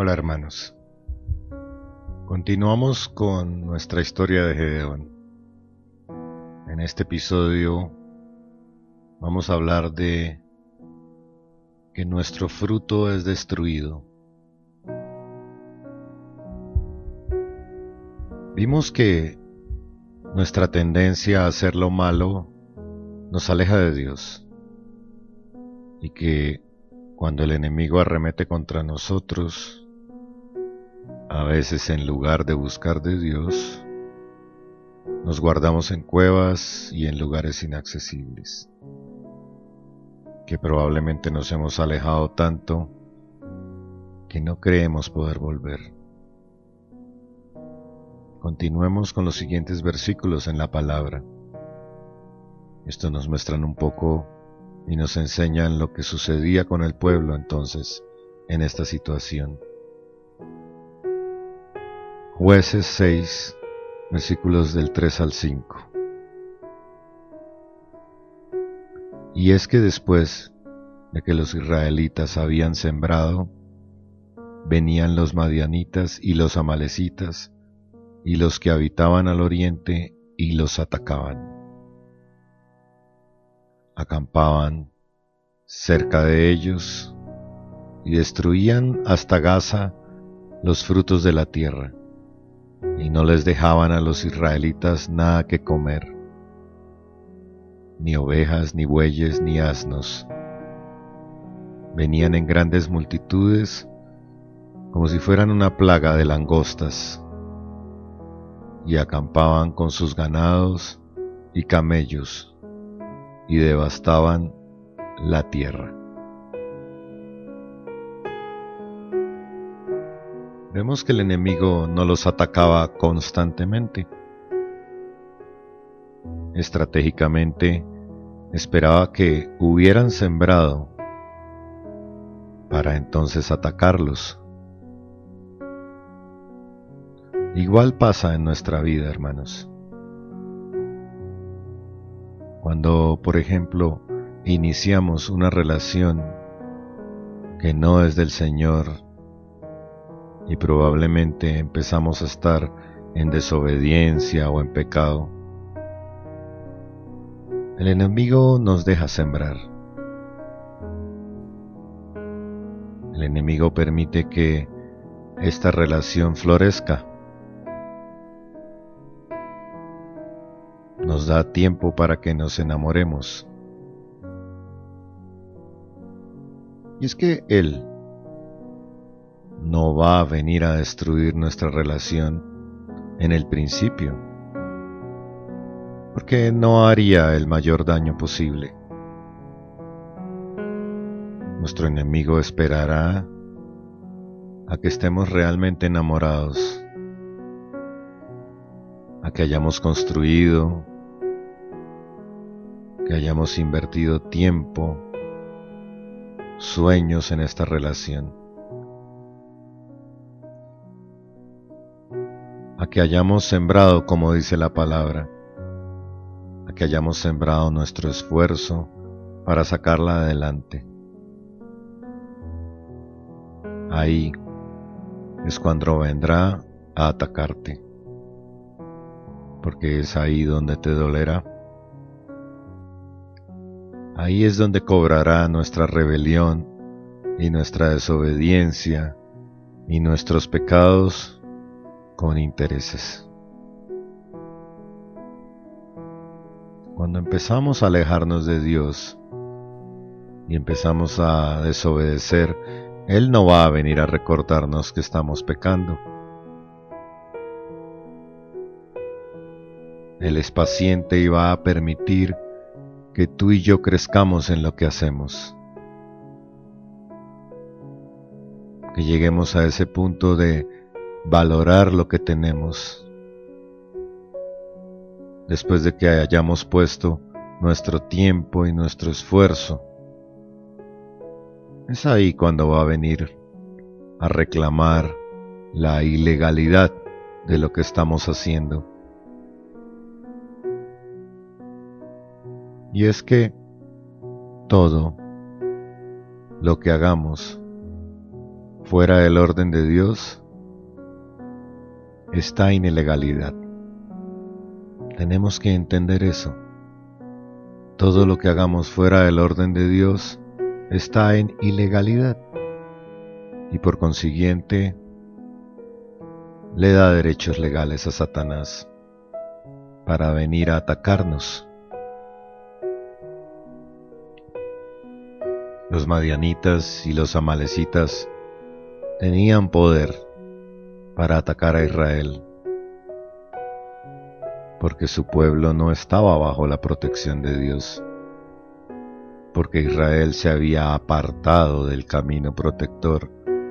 Hola hermanos. Continuamos con nuestra historia de Gedeón. En este episodio vamos a hablar de que nuestro fruto es destruido. Vimos que nuestra tendencia a hacer lo malo nos aleja de Dios y que cuando el enemigo arremete contra nosotros, a veces en lugar de buscar de Dios, nos guardamos en cuevas y en lugares inaccesibles, que probablemente nos hemos alejado tanto que no creemos poder volver. Continuemos con los siguientes versículos en la palabra. Esto nos muestran un poco y nos enseñan lo que sucedía con el pueblo entonces en esta situación. Jueces 6, versículos del 3 al 5. Y es que después de que los israelitas habían sembrado, venían los madianitas y los amalecitas y los que habitaban al oriente y los atacaban acampaban cerca de ellos y destruían hasta Gaza los frutos de la tierra, y no les dejaban a los israelitas nada que comer, ni ovejas, ni bueyes, ni asnos. Venían en grandes multitudes, como si fueran una plaga de langostas, y acampaban con sus ganados y camellos y devastaban la tierra. Vemos que el enemigo no los atacaba constantemente. Estratégicamente esperaba que hubieran sembrado para entonces atacarlos. Igual pasa en nuestra vida, hermanos. Cuando, por ejemplo, iniciamos una relación que no es del Señor y probablemente empezamos a estar en desobediencia o en pecado, el enemigo nos deja sembrar. El enemigo permite que esta relación florezca nos da tiempo para que nos enamoremos. Y es que Él no va a venir a destruir nuestra relación en el principio, porque no haría el mayor daño posible. Nuestro enemigo esperará a que estemos realmente enamorados, a que hayamos construido que hayamos invertido tiempo, sueños en esta relación. Que hayamos sembrado, como dice la palabra, a que hayamos sembrado nuestro esfuerzo para sacarla adelante. Ahí es cuando vendrá a atacarte, porque es ahí donde te dolerá. Ahí es donde cobrará nuestra rebelión y nuestra desobediencia y nuestros pecados con intereses. Cuando empezamos a alejarnos de Dios y empezamos a desobedecer, Él no va a venir a recordarnos que estamos pecando. Él es paciente y va a permitir que tú y yo crezcamos en lo que hacemos. Que lleguemos a ese punto de valorar lo que tenemos. Después de que hayamos puesto nuestro tiempo y nuestro esfuerzo. Es ahí cuando va a venir a reclamar la ilegalidad de lo que estamos haciendo Y es que todo lo que hagamos fuera del orden de Dios está en ilegalidad. Tenemos que entender eso. Todo lo que hagamos fuera del orden de Dios está en ilegalidad y por consiguiente le da derechos legales a Satanás para venir a atacarnos. Los madianitas y los amalecitas tenían poder para atacar a Israel, porque su pueblo no estaba bajo la protección de Dios, porque Israel se había apartado del camino protector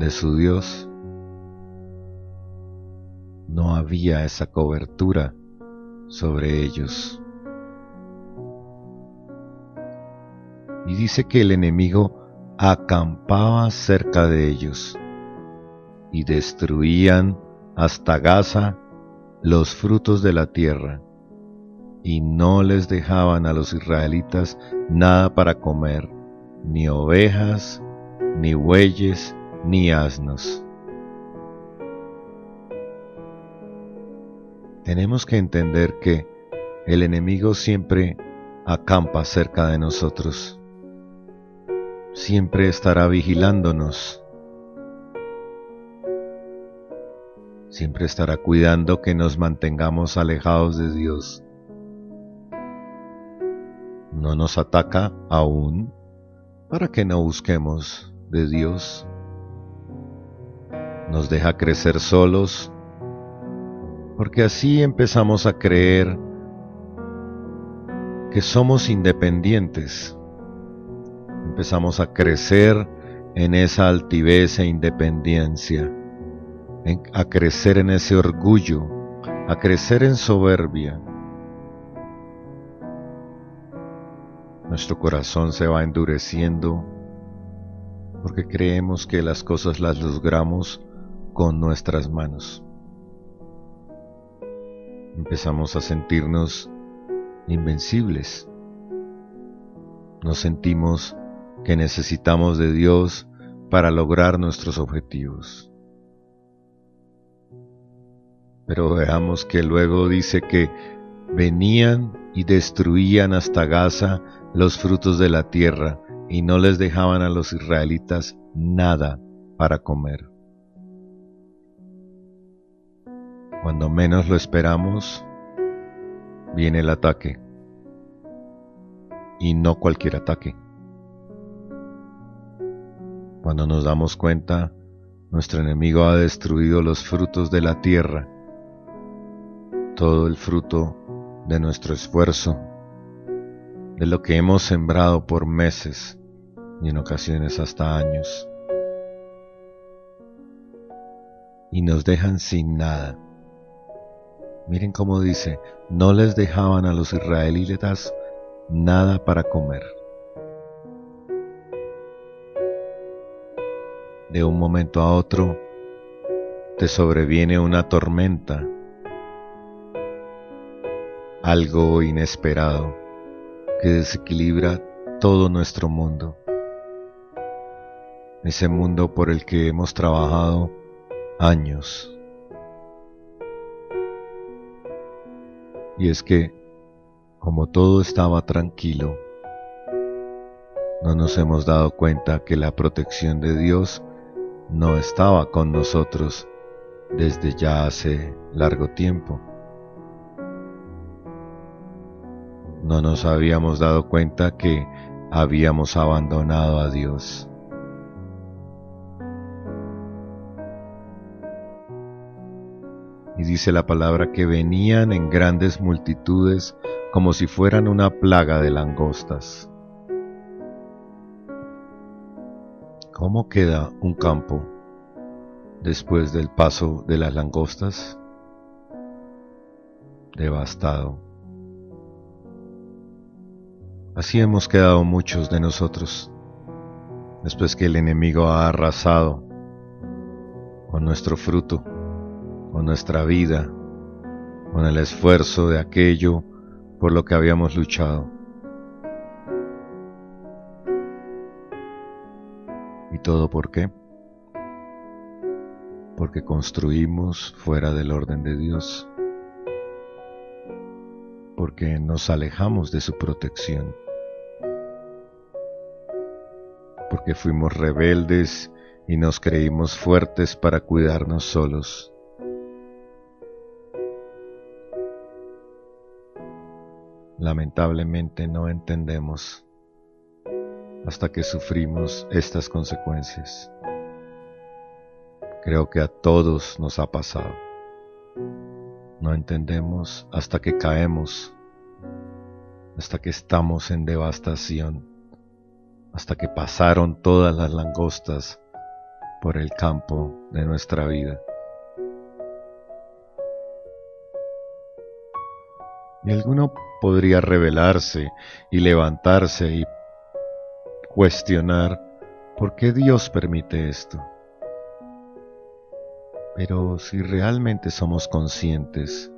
de su Dios. No había esa cobertura sobre ellos. Y dice que el enemigo acampaba cerca de ellos y destruían hasta Gaza los frutos de la tierra, y no les dejaban a los israelitas nada para comer, ni ovejas, ni bueyes, ni asnos. Tenemos que entender que el enemigo siempre acampa cerca de nosotros, siempre estará vigilándonos siempre estará cuidando que nos mantengamos alejados de Dios. No nos ataca aún para que no busquemos de Dios. Nos deja crecer solos porque así empezamos a creer que somos independientes. Empezamos a crecer en esa altivez e independencia a crecer en ese orgullo, a crecer en soberbia. Nuestro corazón se va endureciendo porque creemos que las cosas las logramos con nuestras manos. Empezamos a sentirnos invencibles. Nos sentimos que necesitamos de Dios para lograr nuestros objetivos. Pero veamos que luego dice que venían y destruían hasta Gaza los frutos de la tierra y no les dejaban a los israelitas nada para comer. Cuando menos lo esperamos, viene el ataque. Y no cualquier ataque. Cuando nos damos cuenta, nuestro enemigo ha destruido los frutos de la tierra todo el fruto de nuestro esfuerzo, de lo que hemos sembrado por meses y en ocasiones hasta años. Y nos dejan sin nada. Miren cómo dice, no les dejaban a los israelitas nada para comer. De un momento a otro te sobreviene una tormenta algo inesperado que desequilibra todo nuestro mundo, ese mundo por el que hemos trabajado años. Y es que, como todo estaba tranquilo, no nos hemos dado cuenta que la protección de Dios no estaba con nosotros desde ya hace largo tiempo. No nos habíamos dado cuenta que habíamos abandonado a Dios. Y dice la palabra que venían en grandes multitudes como si fueran una plaga de langostas. ¿Cómo queda un campo después del paso de las langostas? Devastado. Así hemos quedado muchos de nosotros, después que el enemigo ha arrasado con nuestro fruto, con nuestra vida, con el esfuerzo de aquello por lo que habíamos luchado. ¿Y todo por qué? porque construimos fuera del orden de Dios, porque nos alejamos de su protección, porque fuimos rebeldes y nos creímos fuertes para cuidarnos solos. Lamentablemente no entendemos hasta que sufrimos estas consecuencias. Creo que a todos nos ha pasado. No entendemos hasta que caemos, hasta que estamos en devastación, hasta que pasaron todas las langostas por el campo de nuestra vida. Y alguno podría rebelarse y levantarse y cuestionar por qué Dios permite esto. Pero si realmente somos conscientes,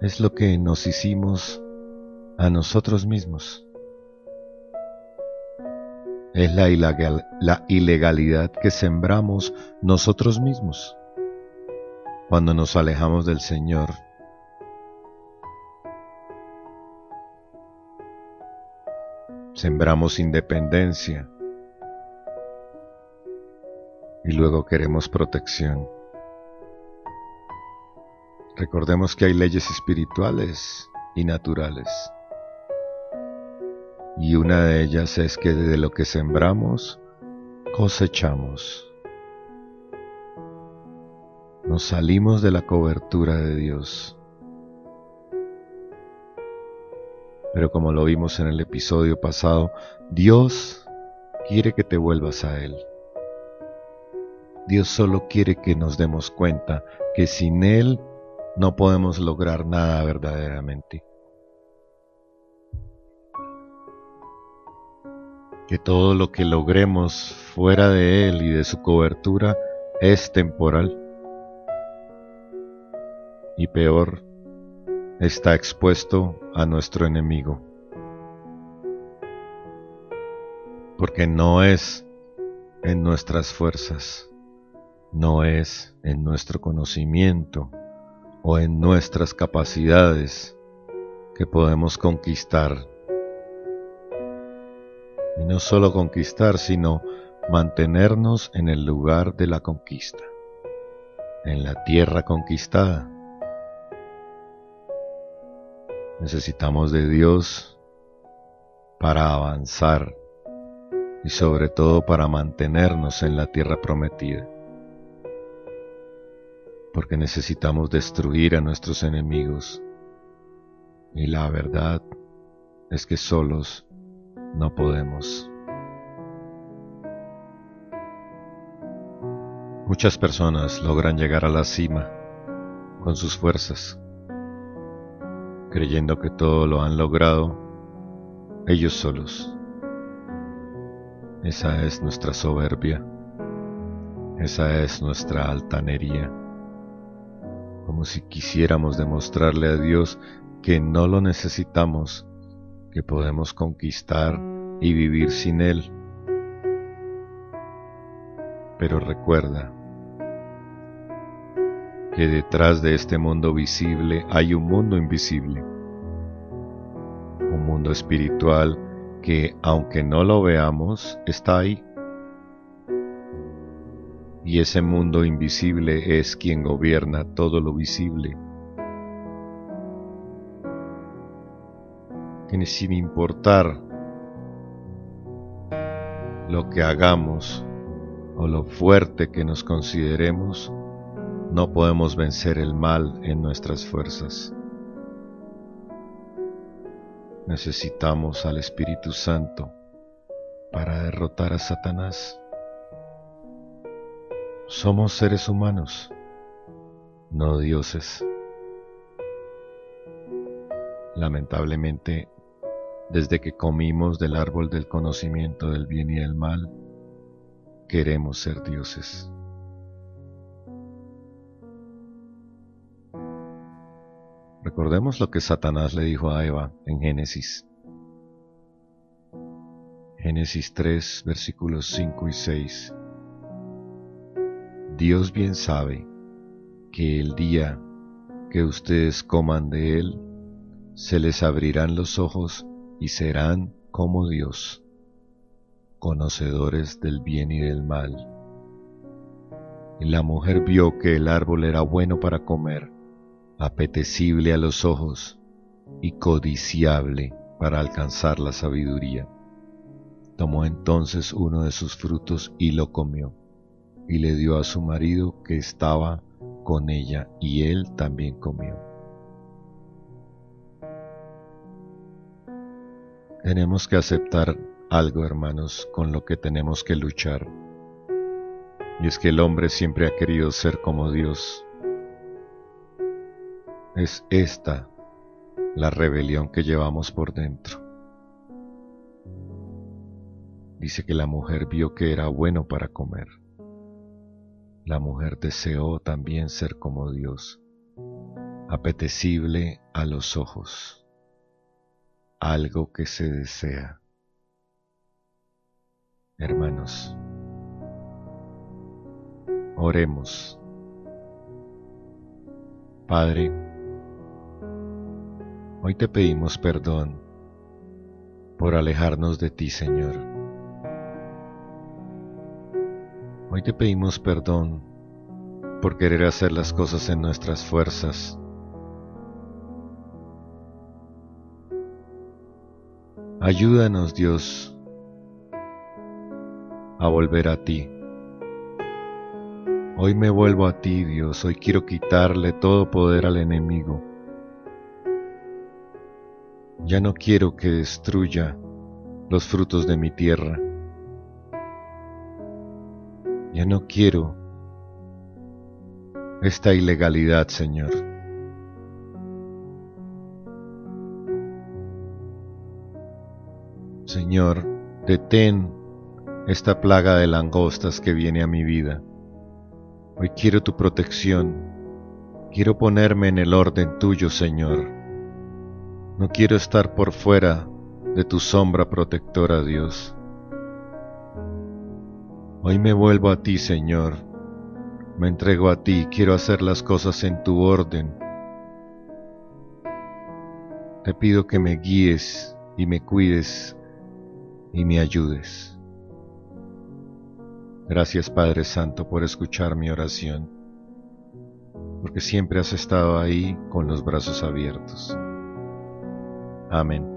es lo que nos hicimos a nosotros mismos. Es la, la ilegalidad que sembramos nosotros mismos cuando nos alejamos del Señor. Sembramos independencia, y luego queremos protección. Recordemos que hay leyes espirituales y naturales. Y una de ellas es que de lo que sembramos, cosechamos. Nos salimos de la cobertura de Dios. Pero como lo vimos en el episodio pasado, Dios quiere que te vuelvas a Él. Dios solo quiere que nos demos cuenta que sin Él no podemos lograr nada verdaderamente. Que todo lo que logremos fuera de Él y de su cobertura es temporal. Y peor, está expuesto a nuestro enemigo. Porque no es en nuestras fuerzas no es en nuestro conocimiento o en nuestras capacidades que podemos conquistar. Y no solo conquistar, sino mantenernos en el lugar de la conquista, en la tierra conquistada. Necesitamos de Dios para avanzar y sobre todo para mantenernos en la tierra prometida porque necesitamos destruir a nuestros enemigos. Y la verdad es que solos no podemos. Muchas personas logran llegar a la cima con sus fuerzas, creyendo que todo lo han logrado ellos solos. Esa es nuestra soberbia, esa es nuestra altanería como si quisiéramos demostrarle a Dios que no lo necesitamos, que podemos conquistar y vivir sin Él. Pero recuerda que detrás de este mundo visible hay un mundo invisible, un mundo espiritual que, aunque no lo veamos, está ahí y ese mundo invisible es quien gobierna todo lo visible. Que sin importar lo que hagamos o lo fuerte que nos consideremos, no podemos vencer el mal en nuestras fuerzas. Necesitamos al Espíritu Santo para derrotar a Satanás. Somos seres humanos, no dioses. Lamentablemente, desde que comimos del árbol del conocimiento del bien y del mal, queremos ser dioses. Recordemos lo que Satanás le dijo a Eva en Génesis. Génesis 3, versículos 5 y 6 Dios bien sabe que el día que ustedes coman de él, se les abrirán los ojos y serán como Dios, conocedores del bien y del mal. Y la mujer vio que el árbol era bueno para comer, apetecible a los ojos y codiciable para alcanzar la sabiduría. Tomó entonces uno de sus frutos y lo comió, y le dio a su marido que estaba con ella, y él también comió. Tenemos que aceptar algo, hermanos, con lo que tenemos que luchar. Y es que el hombre siempre ha querido ser como Dios. Es esta la rebelión que llevamos por dentro. Dice que la mujer vio que era bueno para comer. La mujer deseó también ser como Dios, apetecible a los ojos algo que se desea. Hermanos, oremos. Padre, hoy te pedimos perdón por alejarnos de ti, Señor. Hoy te pedimos perdón por querer hacer las cosas en nuestras fuerzas Ayúdanos, Dios, a volver a ti. Hoy me vuelvo a ti, Dios. Hoy quiero quitarle todo poder al enemigo. Ya no quiero que destruya los frutos de mi tierra. Ya no quiero esta ilegalidad, Señor. Señor, detén esta plaga de langostas que viene a mi vida. Hoy quiero tu protección. Quiero ponerme en el orden tuyo, Señor. No quiero estar por fuera de tu sombra protectora, Dios. Hoy me vuelvo a ti, Señor. Me entrego a ti. Quiero hacer las cosas en tu orden. Te pido que me guíes y me cuides y me ayudes. Gracias Padre Santo por escuchar mi oración, porque siempre has estado ahí con los brazos abiertos. Amén.